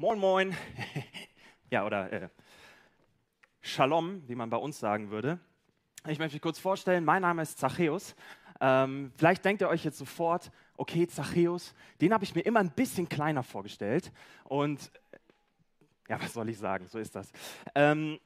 Moin, moin. ja, oder äh, Shalom, wie man bei uns sagen würde. Ich möchte mich kurz vorstellen. Mein Name ist Zachäus. Ähm, vielleicht denkt ihr euch jetzt sofort, okay, Zachäus, den habe ich mir immer ein bisschen kleiner vorgestellt. Und ja, was soll ich sagen? So ist das. Ähm,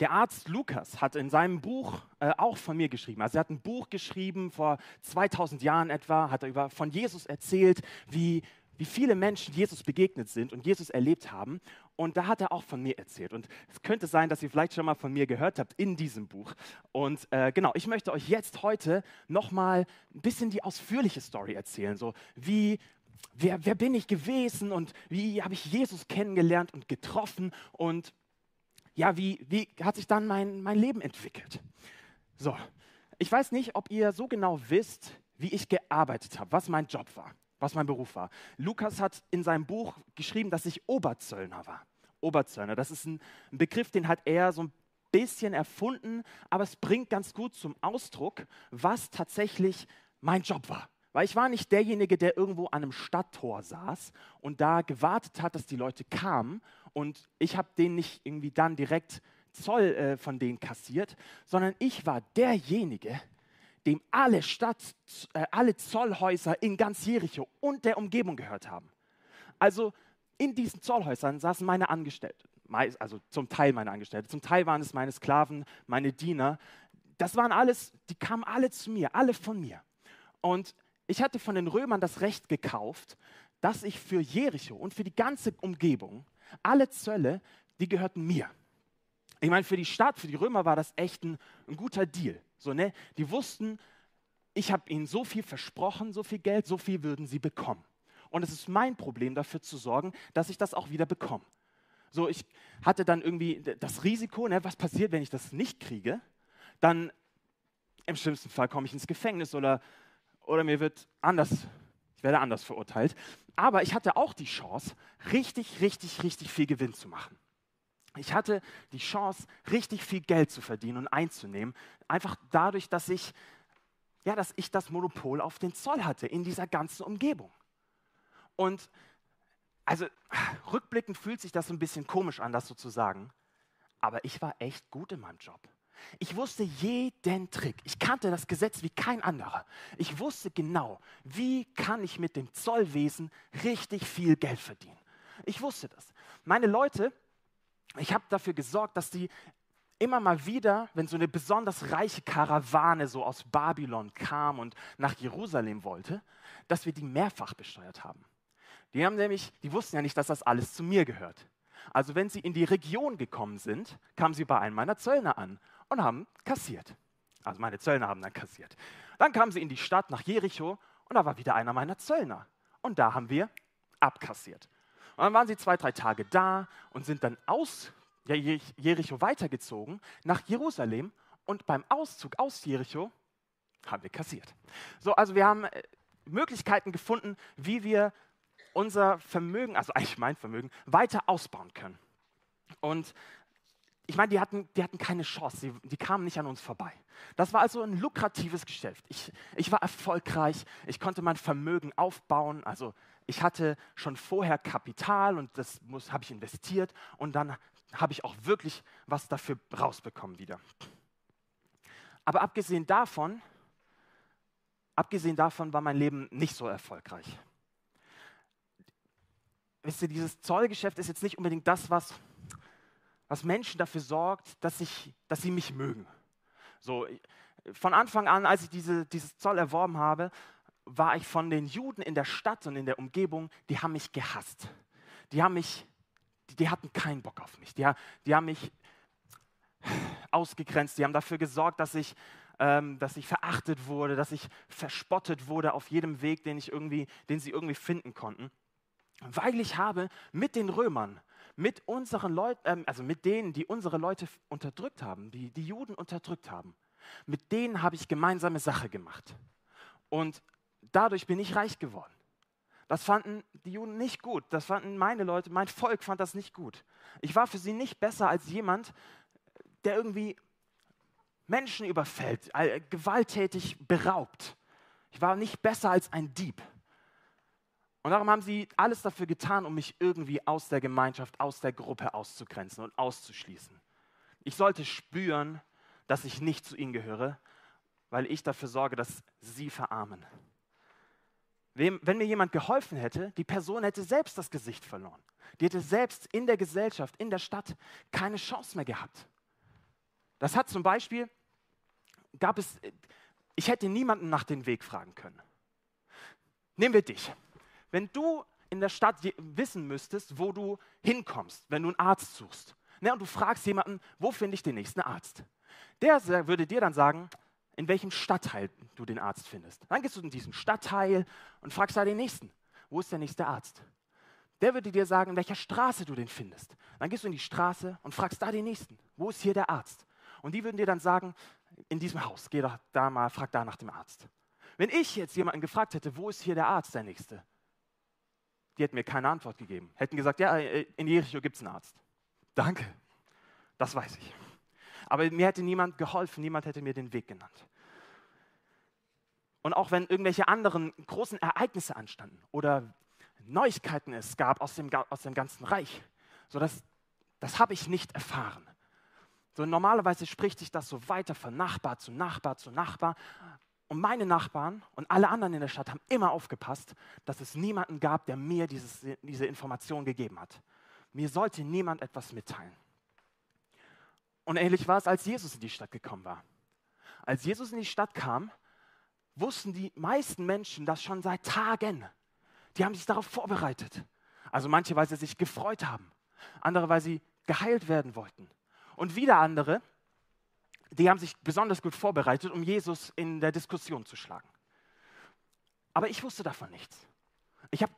der Arzt Lukas hat in seinem Buch äh, auch von mir geschrieben. Also er hat ein Buch geschrieben vor 2000 Jahren etwa, hat er über, von Jesus erzählt, wie, wie viele Menschen Jesus begegnet sind und Jesus erlebt haben. Und da hat er auch von mir erzählt. Und es könnte sein, dass ihr vielleicht schon mal von mir gehört habt in diesem Buch. Und äh, genau, ich möchte euch jetzt heute nochmal ein bisschen die ausführliche Story erzählen. So wie, wer, wer bin ich gewesen und wie habe ich Jesus kennengelernt und getroffen und ja, wie, wie hat sich dann mein, mein Leben entwickelt? So, ich weiß nicht, ob ihr so genau wisst, wie ich gearbeitet habe, was mein Job war was mein Beruf war. Lukas hat in seinem Buch geschrieben, dass ich Oberzöllner war. Oberzöllner, das ist ein, Begriff, den hat er so ein bisschen erfunden, aber es bringt ganz gut zum Ausdruck, was tatsächlich mein Job war. Weil ich war nicht derjenige, der irgendwo an einem Stadttor saß und da gewartet hat, dass die Leute kamen und ich habe denen nicht irgendwie dann direkt Zoll äh, von denen kassiert, sondern ich war derjenige, dem alle Stadt, äh, alle Zollhäuser in ganz Jericho und der Umgebung gehört haben. Also in diesen Zollhäusern saßen meine Angestellten, also zum Teil meine Angestellten, zum Teil waren es meine Sklaven, meine Diener. Das waren alles, die kamen alle zu mir, alle von mir. Und ich hatte von den Römern das Recht gekauft, dass ich für Jericho und für die ganze Umgebung alle Zölle, die gehörten mir. Ich meine, für die Stadt, für die Römer war das echt ein, ein guter Deal. So, ne? Die wussten, ich habe ihnen so viel versprochen, so viel Geld, so viel würden sie bekommen. Und es ist mein Problem, dafür zu sorgen, dass ich das auch wieder bekomme. So, ich hatte dann irgendwie das Risiko, ne, was passiert, wenn ich das nicht kriege? Dann im schlimmsten Fall komme ich ins Gefängnis oder, oder mir wird anders, ich werde anders verurteilt. Aber ich hatte auch die Chance, richtig, richtig, richtig viel Gewinn zu machen. Ich hatte die Chance, richtig viel Geld zu verdienen und einzunehmen, einfach dadurch, dass ich, ja, dass ich das Monopol auf den Zoll hatte in dieser ganzen Umgebung. Und also rückblickend fühlt sich das ein bisschen komisch an, das so zu sagen, aber ich war echt gut in meinem Job. Ich wusste jeden Trick. Ich kannte das Gesetz wie kein anderer. Ich wusste genau, wie kann ich mit dem Zollwesen richtig viel Geld verdienen. Ich wusste das. Meine Leute, ich habe dafür gesorgt, dass die immer mal wieder, wenn so eine besonders reiche Karawane so aus Babylon kam und nach Jerusalem wollte, dass wir die mehrfach besteuert haben. Die haben nämlich, die wussten ja nicht, dass das alles zu mir gehört. Also wenn sie in die Region gekommen sind, kamen sie bei einem meiner Zöllner an und haben kassiert. Also meine Zöllner haben dann kassiert. Dann kamen sie in die Stadt nach Jericho und da war wieder einer meiner Zöllner. Und da haben wir abkassiert. Und dann waren sie zwei, drei Tage da und sind dann aus Jericho weitergezogen nach Jerusalem. Und beim Auszug aus Jericho haben wir kassiert. So, also wir haben äh, Möglichkeiten gefunden, wie wir unser Vermögen, also eigentlich mein Vermögen, weiter ausbauen können. Und ich meine, die hatten, die hatten keine Chance, die, die, kamen nicht an uns vorbei. Das war also ein lukratives Geschäft. Ich, ich war erfolgreich, ich konnte mein Vermögen aufbauen, also ich hatte schon vorher Kapital und das habe ich investiert und dann habe ich auch wirklich was dafür rausbekommen wieder. Aber abgesehen davon, abgesehen davon war mein Leben nicht so erfolgreich. Wisst ihr, dieses Zollgeschäft ist jetzt nicht unbedingt das, was, was Menschen dafür sorgt, dass, ich, dass sie mich mögen. So, von Anfang an, als ich diese, dieses Zoll erworben habe, war ich von den Juden in der Stadt und in der Umgebung, die haben mich gehasst. Die haben mich, die, die hatten keinen Bock auf mich. Die, die haben mich ausgegrenzt. Die haben dafür gesorgt, dass ich, ähm, dass ich verachtet wurde, dass ich verspottet wurde auf jedem Weg, den, ich irgendwie, den sie irgendwie finden konnten. Weil ich habe mit den Römern, mit unseren Leuten, ähm, also mit denen, die unsere Leute unterdrückt haben, die die Juden unterdrückt haben, mit denen habe ich gemeinsame Sache gemacht. Und dadurch bin ich reich geworden. Das fanden die Juden nicht gut. Das fanden meine Leute, mein Volk fand das nicht gut. Ich war für sie nicht besser als jemand, der irgendwie Menschen überfällt, gewalttätig beraubt. Ich war nicht besser als ein Dieb. Und darum haben sie alles dafür getan, um mich irgendwie aus der Gemeinschaft, aus der Gruppe auszugrenzen und auszuschließen. Ich sollte spüren, dass ich nicht zu ihnen gehöre, weil ich dafür sorge, dass sie verarmen. Wenn mir jemand geholfen hätte, die Person hätte selbst das Gesicht verloren. Die hätte selbst in der Gesellschaft, in der Stadt keine Chance mehr gehabt. Das hat zum Beispiel, gab es, ich hätte niemanden nach dem Weg fragen können. Nehmen wir dich. Wenn du in der Stadt wissen müsstest, wo du hinkommst, wenn du einen Arzt suchst, ne, und du fragst jemanden, wo finde ich den nächsten Arzt? Der würde dir dann sagen, in welchem Stadtteil du den Arzt findest. Dann gehst du in diesen Stadtteil und fragst da den nächsten, wo ist der nächste Arzt? Der würde dir sagen, in welcher Straße du den findest. Dann gehst du in die Straße und fragst da den nächsten, wo ist hier der Arzt? Und die würden dir dann sagen, in diesem Haus, geh doch da mal, frag da nach dem Arzt. Wenn ich jetzt jemanden gefragt hätte, wo ist hier der Arzt, der nächste? Die hätten mir keine Antwort gegeben. Hätten gesagt, ja, in Jericho gibt es einen Arzt. Danke, das weiß ich. Aber mir hätte niemand geholfen, niemand hätte mir den Weg genannt. Und auch wenn irgendwelche anderen großen Ereignisse anstanden oder Neuigkeiten es gab aus dem, aus dem ganzen Reich, so das, das habe ich nicht erfahren. So normalerweise spricht sich das so weiter von Nachbar zu Nachbar zu Nachbar. Und meine Nachbarn und alle anderen in der Stadt haben immer aufgepasst, dass es niemanden gab, der mir dieses, diese Information gegeben hat. Mir sollte niemand etwas mitteilen. Und ähnlich war es, als Jesus in die Stadt gekommen war. Als Jesus in die Stadt kam, wussten die meisten Menschen das schon seit Tagen. Die haben sich darauf vorbereitet. Also manche, weil sie sich gefreut haben, andere, weil sie geheilt werden wollten. Und wieder andere, die haben sich besonders gut vorbereitet, um Jesus in der Diskussion zu schlagen. Aber ich wusste davon nichts. Ich habe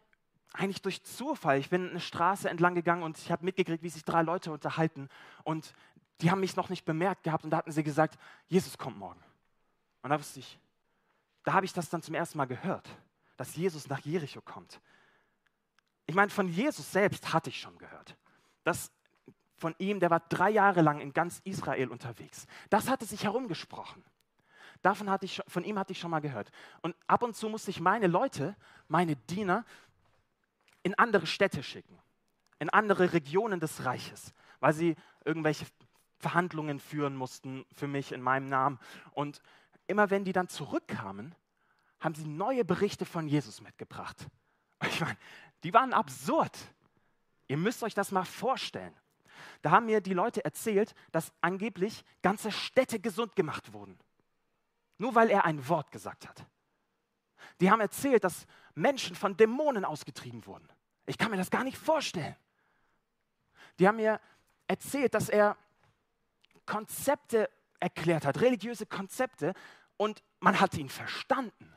eigentlich durch Zufall, ich bin eine Straße entlang gegangen und ich habe mitgekriegt, wie sich drei Leute unterhalten und die haben mich noch nicht bemerkt gehabt und da hatten sie gesagt, Jesus kommt morgen. Und da wusste ich, da habe ich das dann zum ersten Mal gehört, dass Jesus nach Jericho kommt. Ich meine, von Jesus selbst hatte ich schon gehört. Das von ihm, der war drei Jahre lang in ganz Israel unterwegs. Das hatte sich herumgesprochen. Davon hatte ich, von ihm hatte ich schon mal gehört. Und ab und zu musste ich meine Leute, meine Diener, in andere Städte schicken, in andere Regionen des Reiches, weil sie irgendwelche Verhandlungen führen mussten für mich in meinem Namen. Und immer wenn die dann zurückkamen, haben sie neue Berichte von Jesus mitgebracht. Ich meine, die waren absurd. Ihr müsst euch das mal vorstellen. Da haben mir die Leute erzählt, dass angeblich ganze Städte gesund gemacht wurden. Nur weil er ein Wort gesagt hat. Die haben erzählt, dass Menschen von Dämonen ausgetrieben wurden. Ich kann mir das gar nicht vorstellen. Die haben mir erzählt, dass er Konzepte erklärt hat, religiöse Konzepte, und man hat ihn verstanden.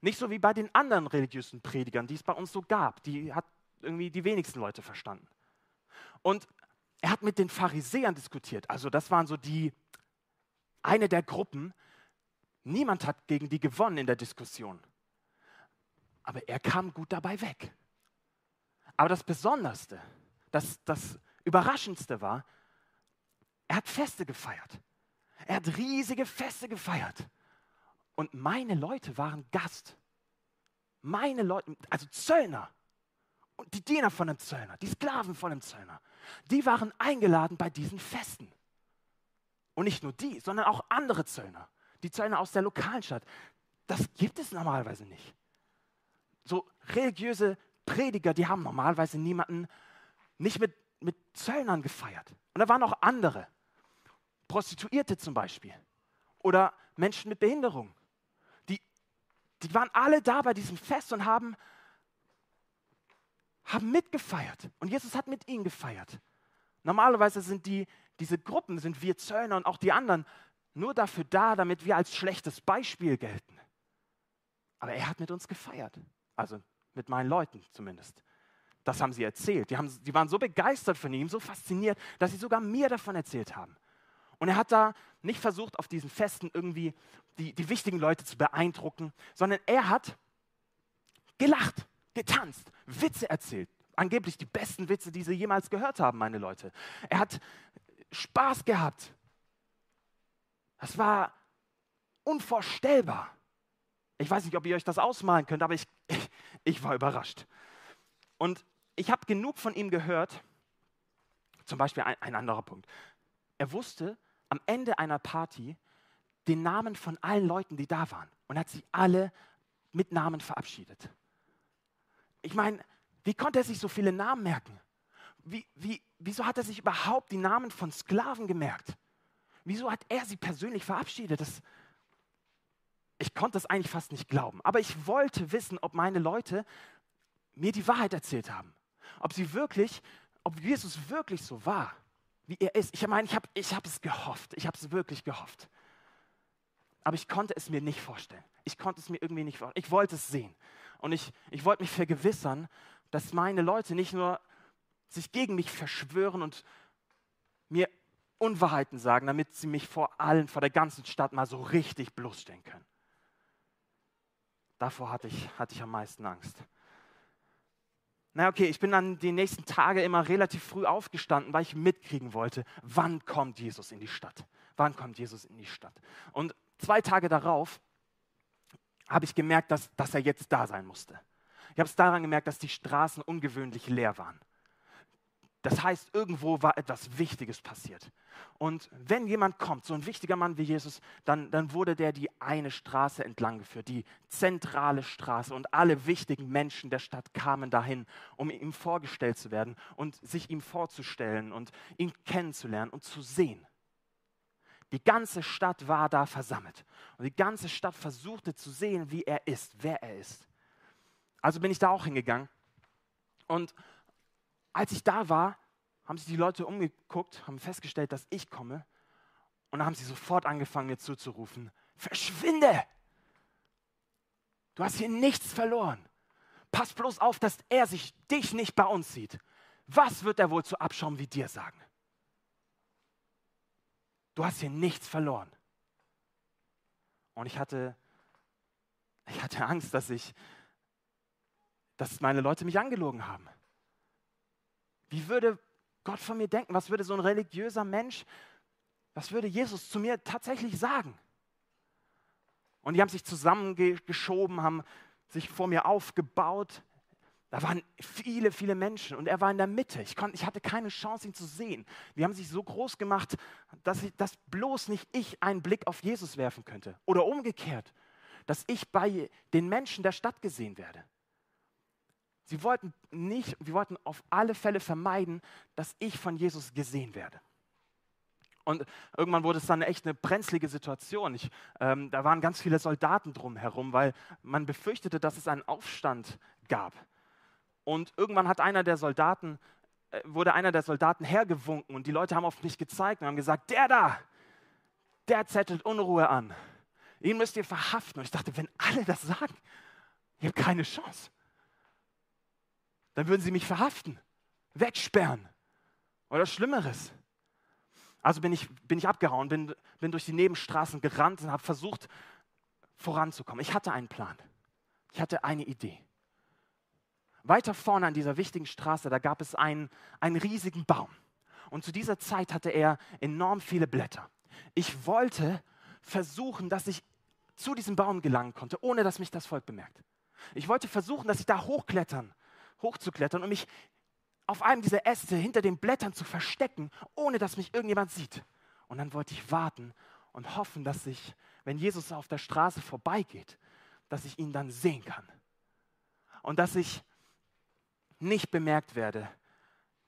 Nicht so wie bei den anderen religiösen Predigern, die es bei uns so gab. Die hat irgendwie die wenigsten Leute verstanden. Und er hat mit den Pharisäern diskutiert. Also das waren so die, eine der Gruppen. Niemand hat gegen die gewonnen in der Diskussion. Aber er kam gut dabei weg. Aber das Besonderste, das, das Überraschendste war, er hat Feste gefeiert. Er hat riesige Feste gefeiert. Und meine Leute waren Gast. Meine Leute, also Zöllner. Und die Diener von dem Zöllner, die Sklaven von dem Zöllner, die waren eingeladen bei diesen Festen. Und nicht nur die, sondern auch andere Zöllner, die Zöllner aus der lokalen Stadt. Das gibt es normalerweise nicht. So religiöse Prediger, die haben normalerweise niemanden, nicht mit, mit Zöllnern gefeiert. Und da waren auch andere. Prostituierte zum Beispiel. Oder Menschen mit Behinderung. Die, die waren alle da bei diesem Fest und haben haben mitgefeiert. Und Jesus hat mit ihnen gefeiert. Normalerweise sind die, diese Gruppen, sind wir Zöllner und auch die anderen, nur dafür da, damit wir als schlechtes Beispiel gelten. Aber er hat mit uns gefeiert. Also mit meinen Leuten zumindest. Das haben sie erzählt. Die, haben, die waren so begeistert von ihm, so fasziniert, dass sie sogar mir davon erzählt haben. Und er hat da nicht versucht, auf diesen Festen irgendwie die, die wichtigen Leute zu beeindrucken, sondern er hat gelacht getanzt, Witze erzählt. Angeblich die besten Witze, die sie jemals gehört haben, meine Leute. Er hat Spaß gehabt. Das war unvorstellbar. Ich weiß nicht, ob ihr euch das ausmalen könnt, aber ich, ich, ich war überrascht. Und ich habe genug von ihm gehört. Zum Beispiel ein, ein anderer Punkt. Er wusste am Ende einer Party den Namen von allen Leuten, die da waren und hat sie alle mit Namen verabschiedet. Ich meine, wie konnte er sich so viele Namen merken? Wie, wie, wieso hat er sich überhaupt die Namen von Sklaven gemerkt? Wieso hat er sie persönlich verabschiedet? Das, ich konnte es eigentlich fast nicht glauben. Aber ich wollte wissen, ob meine Leute mir die Wahrheit erzählt haben. Ob sie wirklich, ob Jesus wirklich so war, wie er ist. Ich meine, ich habe ich hab es gehofft. Ich habe es wirklich gehofft. Aber ich konnte es mir nicht vorstellen. Ich konnte es mir irgendwie nicht vorstellen. Ich wollte es sehen. Und ich, ich wollte mich vergewissern, dass meine Leute nicht nur sich gegen mich verschwören und mir Unwahrheiten sagen, damit sie mich vor allen, vor der ganzen Stadt mal so richtig bloßstellen können. Davor hatte ich, hatte ich am meisten Angst. Na okay, ich bin dann die nächsten Tage immer relativ früh aufgestanden, weil ich mitkriegen wollte, wann kommt Jesus in die Stadt? Wann kommt Jesus in die Stadt? Und zwei Tage darauf habe ich gemerkt, dass, dass er jetzt da sein musste. Ich habe es daran gemerkt, dass die Straßen ungewöhnlich leer waren. Das heißt, irgendwo war etwas Wichtiges passiert. Und wenn jemand kommt, so ein wichtiger Mann wie Jesus, dann, dann wurde der die eine Straße entlang geführt, die zentrale Straße. Und alle wichtigen Menschen der Stadt kamen dahin, um ihm vorgestellt zu werden und sich ihm vorzustellen und ihn kennenzulernen und zu sehen. Die ganze Stadt war da versammelt. Und die ganze Stadt versuchte zu sehen, wie er ist, wer er ist. Also bin ich da auch hingegangen. Und als ich da war, haben sich die Leute umgeguckt, haben festgestellt, dass ich komme. Und dann haben sie sofort angefangen, mir zuzurufen, verschwinde! Du hast hier nichts verloren. Pass bloß auf, dass er sich dich nicht bei uns sieht. Was wird er wohl zu Abschaum wie dir sagen? Du hast hier nichts verloren. Und ich hatte, ich hatte Angst, dass ich, dass meine Leute mich angelogen haben. Wie würde Gott von mir denken? Was würde so ein religiöser Mensch, was würde Jesus zu mir tatsächlich sagen? Und die haben sich zusammengeschoben, haben sich vor mir aufgebaut. Da waren viele, viele Menschen und er war in der Mitte. Ich, konnte, ich hatte keine Chance, ihn zu sehen. Die haben sich so groß gemacht, dass, ich, dass bloß nicht ich einen Blick auf Jesus werfen könnte. Oder umgekehrt, dass ich bei den Menschen der Stadt gesehen werde. Sie wollten nicht, sie wollten auf alle Fälle vermeiden, dass ich von Jesus gesehen werde. Und irgendwann wurde es dann echt eine brenzlige Situation. Ich, ähm, da waren ganz viele Soldaten drumherum, weil man befürchtete, dass es einen Aufstand gab. Und irgendwann hat einer der Soldaten, äh, wurde einer der Soldaten hergewunken und die Leute haben auf mich gezeigt und haben gesagt, der da, der zettelt Unruhe an. Ihn müsst ihr verhaften. Und ich dachte, wenn alle das sagen, ihr habt keine Chance dann würden sie mich verhaften, wegsperren oder Schlimmeres. Also bin ich, bin ich abgehauen, bin, bin durch die Nebenstraßen gerannt und habe versucht, voranzukommen. Ich hatte einen Plan. Ich hatte eine Idee. Weiter vorne an dieser wichtigen Straße, da gab es einen, einen riesigen Baum. Und zu dieser Zeit hatte er enorm viele Blätter. Ich wollte versuchen, dass ich zu diesem Baum gelangen konnte, ohne dass mich das Volk bemerkt. Ich wollte versuchen, dass ich da hochklettern hochzuklettern und mich auf einem dieser Äste hinter den Blättern zu verstecken, ohne dass mich irgendjemand sieht. Und dann wollte ich warten und hoffen, dass ich, wenn Jesus auf der Straße vorbeigeht, dass ich ihn dann sehen kann. Und dass ich nicht bemerkt werde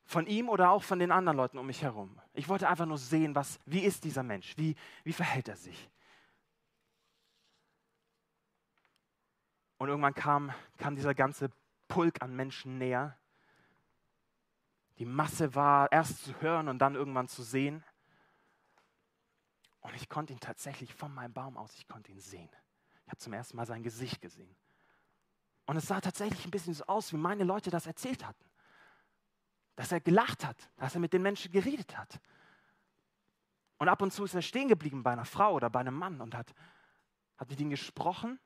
von ihm oder auch von den anderen Leuten um mich herum. Ich wollte einfach nur sehen, was, wie ist dieser Mensch, wie, wie verhält er sich. Und irgendwann kam, kam dieser ganze Pulk an Menschen näher. Die Masse war erst zu hören und dann irgendwann zu sehen. Und ich konnte ihn tatsächlich von meinem Baum aus, ich konnte ihn sehen. Ich habe zum ersten Mal sein Gesicht gesehen. Und es sah tatsächlich ein bisschen so aus, wie meine Leute das erzählt hatten. Dass er gelacht hat, dass er mit den Menschen geredet hat. Und ab und zu ist er stehen geblieben bei einer Frau oder bei einem Mann und hat, hat mit ihnen gesprochen,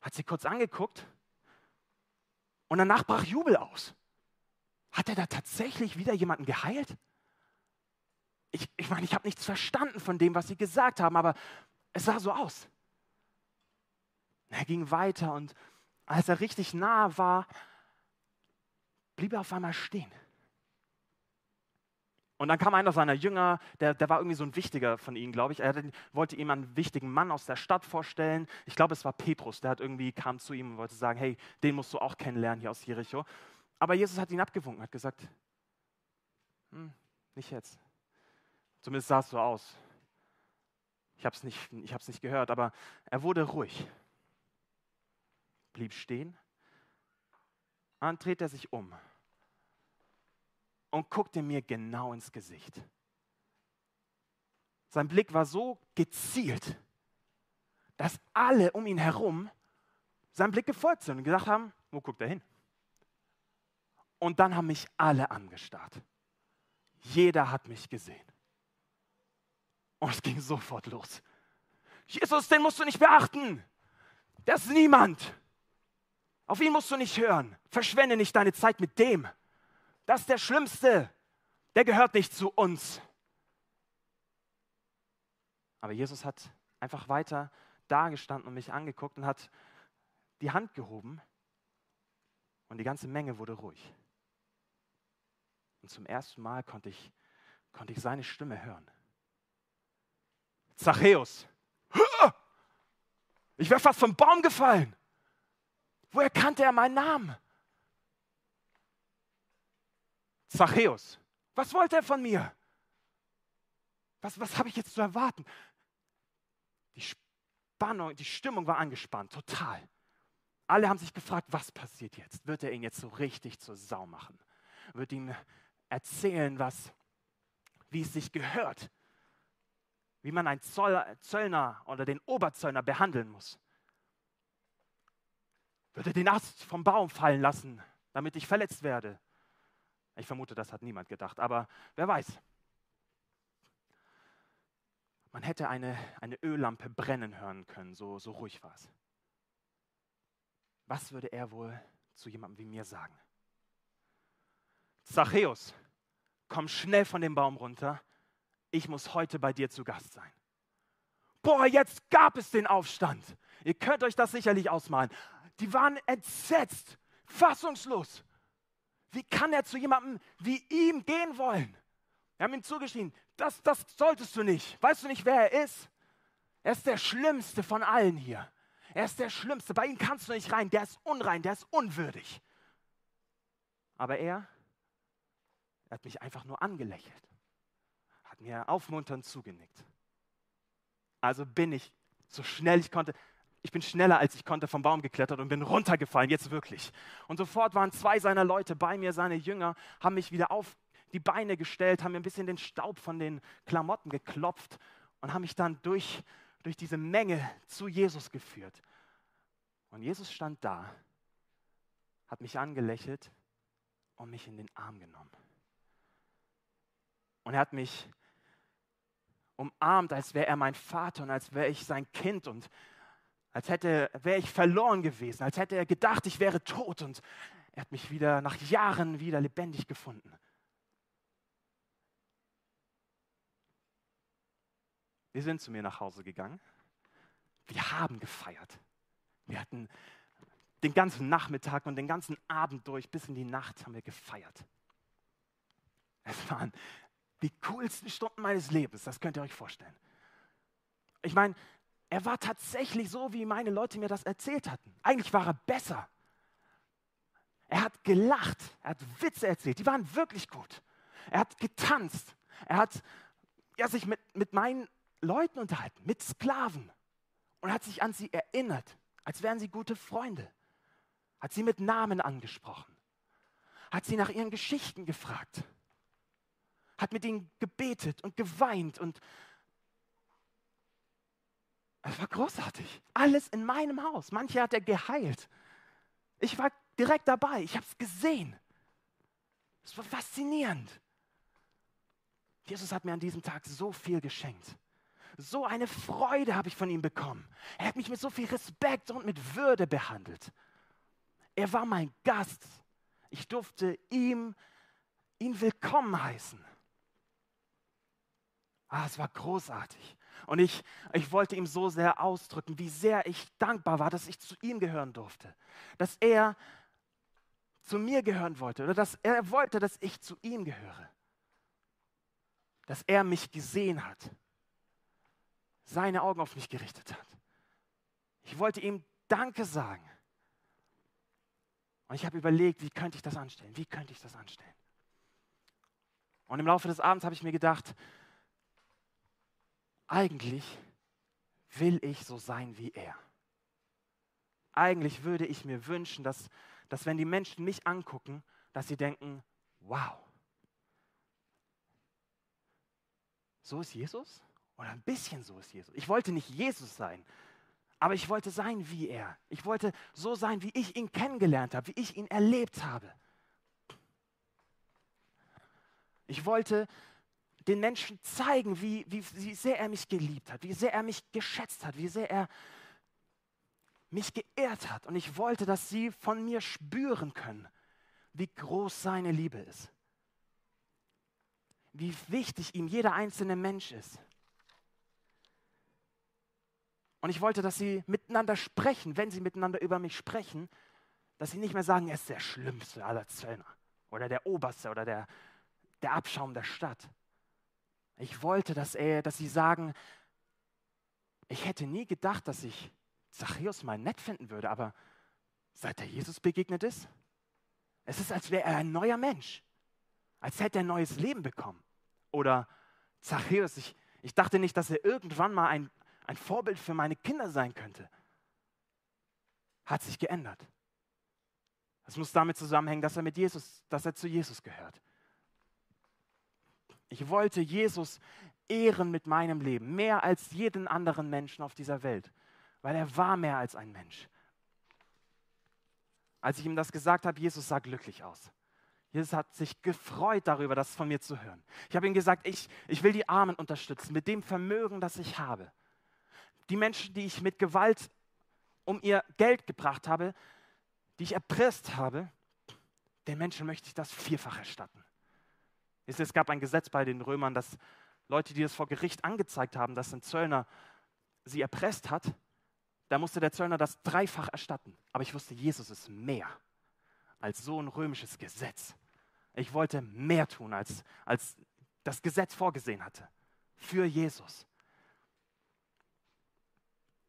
hat sie kurz angeguckt und danach brach Jubel aus. Hat er da tatsächlich wieder jemanden geheilt? Ich, ich meine, ich habe nichts verstanden von dem, was sie gesagt haben, aber es sah so aus. Er ging weiter und als er richtig nah war, blieb er auf einmal stehen. Und dann kam einer seiner Jünger, der, der war irgendwie so ein Wichtiger von ihnen, glaube ich. Er wollte ihm einen wichtigen Mann aus der Stadt vorstellen. Ich glaube, es war Petrus, der hat irgendwie kam zu ihm und wollte sagen, hey, den musst du auch kennenlernen hier aus Jericho. Aber Jesus hat ihn abgewunken, hat gesagt, hm, nicht jetzt. Zumindest sah es so aus. Ich habe es nicht, nicht gehört, aber er wurde ruhig, blieb stehen. Dann dreht er sich um und guckte mir genau ins Gesicht. Sein Blick war so gezielt, dass alle um ihn herum seinem Blick gefolgt sind und gesagt haben, wo guckt er hin? Und dann haben mich alle angestarrt. Jeder hat mich gesehen. Und es ging sofort los. Jesus, den musst du nicht beachten. Das ist niemand. Auf ihn musst du nicht hören. Verschwende nicht deine Zeit mit dem. Das ist der Schlimmste. Der gehört nicht zu uns. Aber Jesus hat einfach weiter dagestanden und mich angeguckt und hat die Hand gehoben und die ganze Menge wurde ruhig. Und zum ersten Mal konnte ich, konnte ich seine Stimme hören. Zachäus, ich wäre fast vom Baum gefallen. Woher kannte er meinen Namen? Zachäus, was wollte er von mir? Was, was habe ich jetzt zu erwarten? Die Spannung, die Stimmung war angespannt, total. Alle haben sich gefragt, was passiert jetzt? Wird er ihn jetzt so richtig zur Sau machen? Wird ihm erzählen, was, wie es sich gehört? Wie man einen Zöllner oder den Oberzöllner behandeln muss? Wird er den Ast vom Baum fallen lassen, damit ich verletzt werde? Ich vermute, das hat niemand gedacht, aber wer weiß. Man hätte eine, eine Öllampe brennen hören können, so, so ruhig war es. Was würde er wohl zu jemandem wie mir sagen? Zachäus, komm schnell von dem Baum runter, ich muss heute bei dir zu Gast sein. Boah, jetzt gab es den Aufstand. Ihr könnt euch das sicherlich ausmalen. Die waren entsetzt, fassungslos. Wie kann er zu jemandem wie ihm gehen wollen? Wir haben ihm zugeschrieben, das, das solltest du nicht. Weißt du nicht, wer er ist? Er ist der Schlimmste von allen hier. Er ist der Schlimmste. Bei ihm kannst du nicht rein. Der ist unrein, der ist unwürdig. Aber er, er hat mich einfach nur angelächelt, hat mir aufmunternd zugenickt. Also bin ich so schnell ich konnte ich bin schneller als ich konnte vom Baum geklettert und bin runtergefallen, jetzt wirklich. Und sofort waren zwei seiner Leute bei mir, seine Jünger, haben mich wieder auf die Beine gestellt, haben mir ein bisschen den Staub von den Klamotten geklopft und haben mich dann durch, durch diese Menge zu Jesus geführt. Und Jesus stand da, hat mich angelächelt und mich in den Arm genommen. Und er hat mich umarmt, als wäre er mein Vater und als wäre ich sein Kind und als hätte, wäre ich verloren gewesen, als hätte er gedacht, ich wäre tot und er hat mich wieder nach Jahren wieder lebendig gefunden. Wir sind zu mir nach Hause gegangen. Wir haben gefeiert. Wir hatten den ganzen Nachmittag und den ganzen Abend durch, bis in die Nacht haben wir gefeiert. Es waren die coolsten Stunden meines Lebens, das könnt ihr euch vorstellen. Ich meine, er war tatsächlich so, wie meine Leute mir das erzählt hatten. Eigentlich war er besser. Er hat gelacht, er hat Witze erzählt, die waren wirklich gut. Er hat getanzt, er hat ja, sich mit, mit meinen Leuten unterhalten, mit Sklaven. Und hat sich an sie erinnert, als wären sie gute Freunde. Hat sie mit Namen angesprochen. Hat sie nach ihren Geschichten gefragt. Hat mit ihnen gebetet und geweint und es war großartig. Alles in meinem Haus. Manche hat er geheilt. Ich war direkt dabei. Ich habe es gesehen. Es war faszinierend. Jesus hat mir an diesem Tag so viel geschenkt. So eine Freude habe ich von ihm bekommen. Er hat mich mit so viel Respekt und mit Würde behandelt. Er war mein Gast. Ich durfte ihm, ihn willkommen heißen. Ah, es war großartig. Und ich, ich wollte ihm so sehr ausdrücken, wie sehr ich dankbar war, dass ich zu ihm gehören durfte. Dass er zu mir gehören wollte oder dass er wollte, dass ich zu ihm gehöre. Dass er mich gesehen hat, seine Augen auf mich gerichtet hat. Ich wollte ihm Danke sagen. Und ich habe überlegt, wie könnte ich das anstellen? Wie könnte ich das anstellen? Und im Laufe des Abends habe ich mir gedacht, eigentlich will ich so sein wie er. Eigentlich würde ich mir wünschen, dass, dass wenn die Menschen mich angucken, dass sie denken, wow, so ist Jesus? Oder ein bisschen so ist Jesus. Ich wollte nicht Jesus sein, aber ich wollte sein wie er. Ich wollte so sein, wie ich ihn kennengelernt habe, wie ich ihn erlebt habe. Ich wollte den Menschen zeigen, wie, wie, wie sehr er mich geliebt hat, wie sehr er mich geschätzt hat, wie sehr er mich geehrt hat. Und ich wollte, dass sie von mir spüren können, wie groß seine Liebe ist. Wie wichtig ihm jeder einzelne Mensch ist. Und ich wollte, dass sie miteinander sprechen, wenn sie miteinander über mich sprechen, dass sie nicht mehr sagen, er ist der Schlimmste aller Zöllner oder der Oberste oder der, der Abschaum der Stadt. Ich wollte, dass, er, dass sie sagen, ich hätte nie gedacht, dass ich Zachäus mal nett finden würde, aber seit er Jesus begegnet ist, es ist, als wäre er ein neuer Mensch, als hätte er ein neues Leben bekommen. Oder Zachäus, ich, ich dachte nicht, dass er irgendwann mal ein, ein Vorbild für meine Kinder sein könnte. Hat sich geändert. Das muss damit zusammenhängen, dass er mit Jesus, dass er zu Jesus gehört. Ich wollte Jesus ehren mit meinem Leben, mehr als jeden anderen Menschen auf dieser Welt, weil er war mehr als ein Mensch. Als ich ihm das gesagt habe, Jesus sah glücklich aus. Jesus hat sich gefreut darüber, das von mir zu hören. Ich habe ihm gesagt, ich, ich will die Armen unterstützen mit dem Vermögen, das ich habe. Die Menschen, die ich mit Gewalt um ihr Geld gebracht habe, die ich erpresst habe, den Menschen möchte ich das vierfach erstatten. Es gab ein Gesetz bei den Römern, dass Leute, die das vor Gericht angezeigt haben, dass ein Zöllner sie erpresst hat, da musste der Zöllner das dreifach erstatten. Aber ich wusste, Jesus ist mehr als so ein römisches Gesetz. Ich wollte mehr tun, als, als das Gesetz vorgesehen hatte. Für Jesus.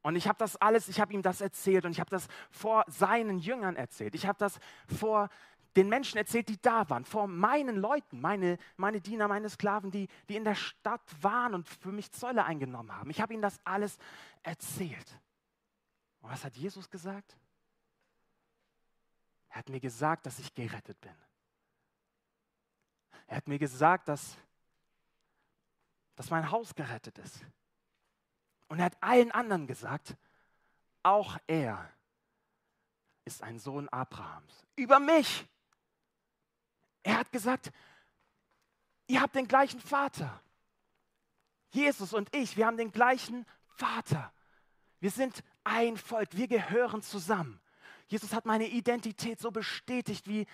Und ich habe das alles, ich habe ihm das erzählt und ich habe das vor seinen Jüngern erzählt. Ich habe das vor den Menschen erzählt, die da waren, vor meinen Leuten, meine, meine Diener, meine Sklaven, die, die in der Stadt waren und für mich Zölle eingenommen haben. Ich habe ihnen das alles erzählt. Und was hat Jesus gesagt? Er hat mir gesagt, dass ich gerettet bin. Er hat mir gesagt, dass, dass mein Haus gerettet ist. Und er hat allen anderen gesagt, auch er ist ein Sohn Abrahams. Über mich. Er hat gesagt, ihr habt den gleichen Vater. Jesus und ich, wir haben den gleichen Vater. Wir sind ein Volk, wir gehören zusammen. Jesus hat meine Identität so bestätigt, wie,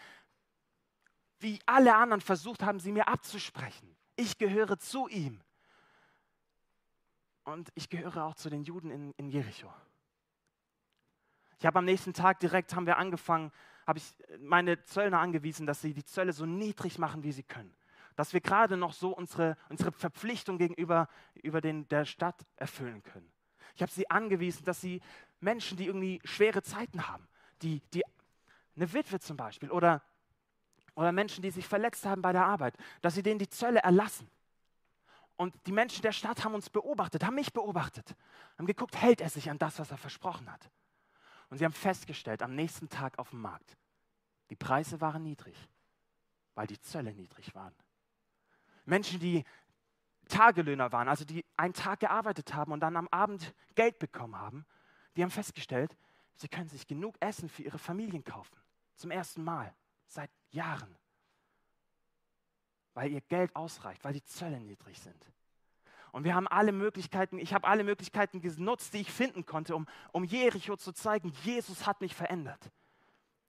wie alle anderen versucht haben, sie mir abzusprechen. Ich gehöre zu ihm. Und ich gehöre auch zu den Juden in, in Jericho. Ich habe am nächsten Tag direkt, haben wir angefangen, habe ich meine Zöllner angewiesen, dass sie die Zölle so niedrig machen, wie sie können. Dass wir gerade noch so unsere, unsere Verpflichtung gegenüber über den, der Stadt erfüllen können. Ich habe sie angewiesen, dass sie Menschen, die irgendwie schwere Zeiten haben, die, die eine Witwe zum Beispiel oder, oder Menschen, die sich verletzt haben bei der Arbeit, dass sie denen die Zölle erlassen. Und die Menschen der Stadt haben uns beobachtet, haben mich beobachtet, haben geguckt, hält er sich an das, was er versprochen hat. Und sie haben festgestellt, am nächsten Tag auf dem Markt, die Preise waren niedrig, weil die Zölle niedrig waren. Menschen, die Tagelöhner waren, also die einen Tag gearbeitet haben und dann am Abend Geld bekommen haben, die haben festgestellt, sie können sich genug Essen für ihre Familien kaufen. Zum ersten Mal seit Jahren. Weil ihr Geld ausreicht, weil die Zölle niedrig sind. Und wir haben alle Möglichkeiten, ich habe alle Möglichkeiten genutzt, die ich finden konnte, um, um Jericho zu zeigen, Jesus hat mich verändert.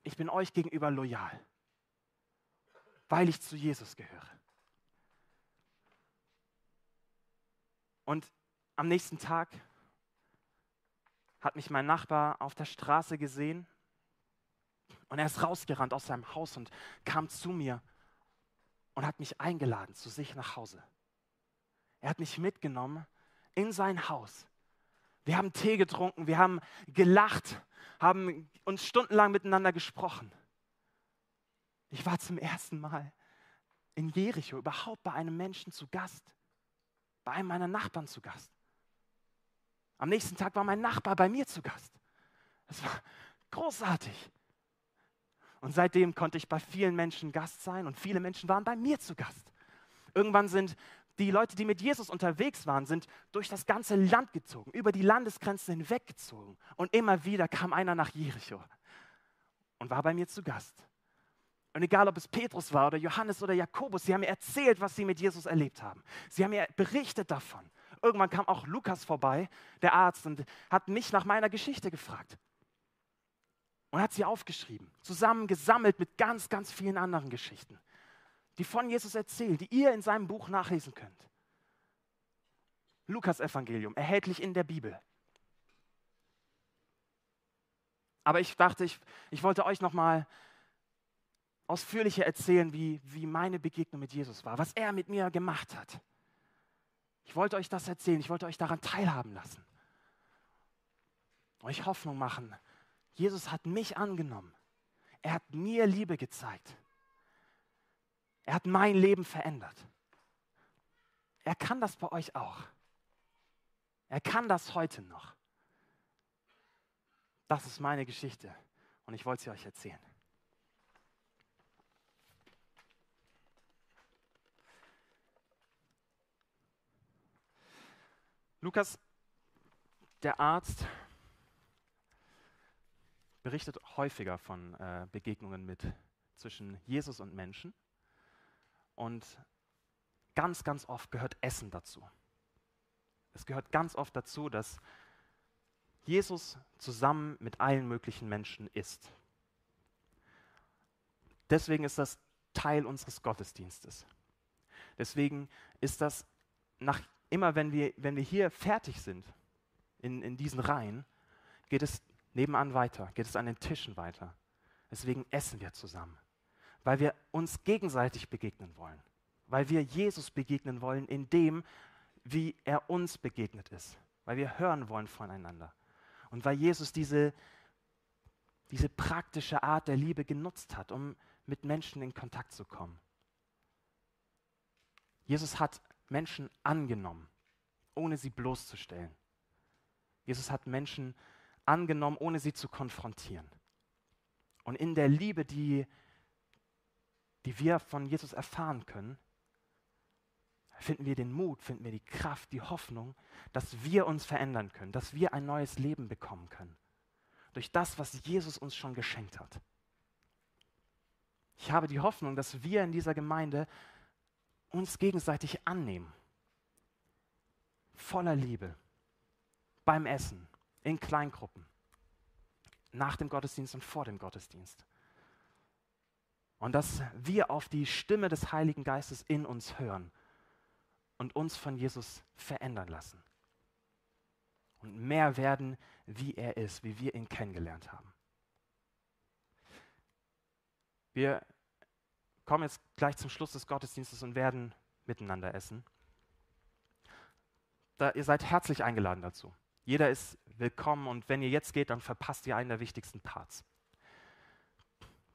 Ich bin euch gegenüber loyal, weil ich zu Jesus gehöre. Und am nächsten Tag hat mich mein Nachbar auf der Straße gesehen und er ist rausgerannt aus seinem Haus und kam zu mir und hat mich eingeladen zu sich nach Hause. Er hat mich mitgenommen in sein Haus. Wir haben Tee getrunken, wir haben gelacht, haben uns stundenlang miteinander gesprochen. Ich war zum ersten Mal in Jericho überhaupt bei einem Menschen zu Gast, bei einem meiner Nachbarn zu Gast. Am nächsten Tag war mein Nachbar bei mir zu Gast. Das war großartig. Und seitdem konnte ich bei vielen Menschen Gast sein und viele Menschen waren bei mir zu Gast. Irgendwann sind die Leute, die mit Jesus unterwegs waren, sind durch das ganze Land gezogen, über die Landesgrenzen hinweggezogen. Und immer wieder kam einer nach Jericho und war bei mir zu Gast. Und egal, ob es Petrus war oder Johannes oder Jakobus, sie haben mir erzählt, was sie mit Jesus erlebt haben. Sie haben mir berichtet davon. Irgendwann kam auch Lukas vorbei, der Arzt, und hat mich nach meiner Geschichte gefragt. Und hat sie aufgeschrieben, zusammengesammelt mit ganz, ganz vielen anderen Geschichten, die von Jesus erzählen, die ihr in seinem Buch nachlesen könnt. Lukas Evangelium, erhältlich in der Bibel. Aber ich dachte, ich, ich wollte euch nochmal ausführlicher erzählen, wie, wie meine Begegnung mit Jesus war, was er mit mir gemacht hat. Ich wollte euch das erzählen, ich wollte euch daran teilhaben lassen. Euch Hoffnung machen. Jesus hat mich angenommen. Er hat mir Liebe gezeigt. Er hat mein Leben verändert. Er kann das bei euch auch. Er kann das heute noch. Das ist meine Geschichte und ich wollte sie euch erzählen. Lukas, der Arzt, berichtet häufiger von äh, Begegnungen mit zwischen Jesus und Menschen. Und ganz, ganz oft gehört Essen dazu. Es gehört ganz oft dazu, dass Jesus zusammen mit allen möglichen Menschen isst. Deswegen ist das Teil unseres Gottesdienstes. Deswegen ist das nach immer wenn wir, wenn wir hier fertig sind, in, in diesen Reihen, geht es nebenan weiter, geht es an den Tischen weiter. Deswegen essen wir zusammen, weil wir uns gegenseitig begegnen wollen, weil wir Jesus begegnen wollen in dem, wie er uns begegnet ist, weil wir hören wollen voneinander und weil Jesus diese, diese praktische Art der Liebe genutzt hat, um mit Menschen in Kontakt zu kommen. Jesus hat Menschen angenommen, ohne sie bloßzustellen. Jesus hat Menschen angenommen, ohne sie zu konfrontieren. Und in der Liebe, die, die wir von Jesus erfahren können, finden wir den Mut, finden wir die Kraft, die Hoffnung, dass wir uns verändern können, dass wir ein neues Leben bekommen können. Durch das, was Jesus uns schon geschenkt hat. Ich habe die Hoffnung, dass wir in dieser Gemeinde uns gegenseitig annehmen. Voller Liebe. Beim Essen, in Kleingruppen, nach dem Gottesdienst und vor dem Gottesdienst. Und dass wir auf die Stimme des Heiligen Geistes in uns hören und uns von Jesus verändern lassen. Und mehr werden, wie er ist, wie wir ihn kennengelernt haben. Wir kommen jetzt gleich zum Schluss des Gottesdienstes und werden miteinander essen. Da, ihr seid herzlich eingeladen dazu. Jeder ist willkommen und wenn ihr jetzt geht, dann verpasst ihr einen der wichtigsten Parts.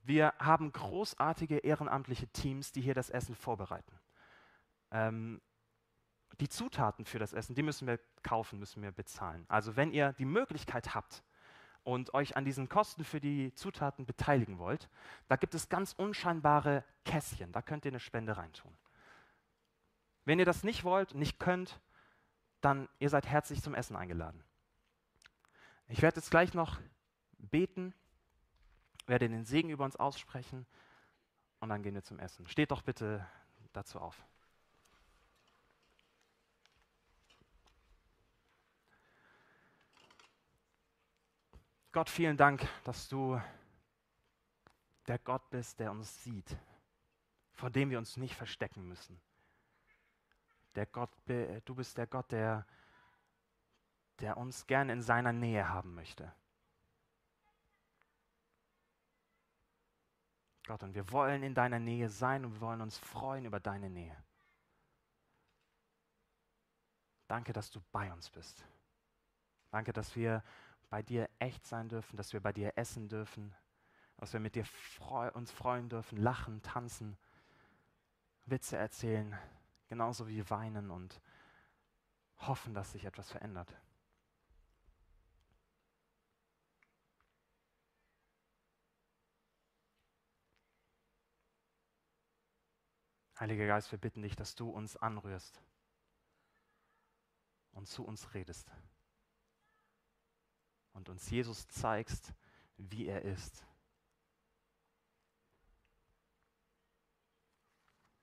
Wir haben großartige ehrenamtliche Teams, die hier das Essen vorbereiten. Ähm, die Zutaten für das Essen, die müssen wir kaufen, müssen wir bezahlen. Also wenn ihr die Möglichkeit habt, und euch an diesen Kosten für die Zutaten beteiligen wollt, da gibt es ganz unscheinbare Kästchen, da könnt ihr eine Spende reintun. Wenn ihr das nicht wollt, nicht könnt, dann ihr seid herzlich zum Essen eingeladen. Ich werde jetzt gleich noch beten, werde den Segen über uns aussprechen und dann gehen wir zum Essen. Steht doch bitte dazu auf. Gott, vielen Dank, dass du der Gott bist, der uns sieht, vor dem wir uns nicht verstecken müssen. Der Gott, du bist der Gott, der der uns gern in seiner Nähe haben möchte. Gott, und wir wollen in deiner Nähe sein und wir wollen uns freuen über deine Nähe. Danke, dass du bei uns bist. Danke, dass wir bei dir echt sein dürfen, dass wir bei dir essen dürfen, dass wir mit dir freu uns freuen dürfen, lachen, tanzen, Witze erzählen, genauso wie weinen und hoffen, dass sich etwas verändert. Heiliger Geist, wir bitten dich, dass du uns anrührst und zu uns redest und uns Jesus zeigst, wie er ist.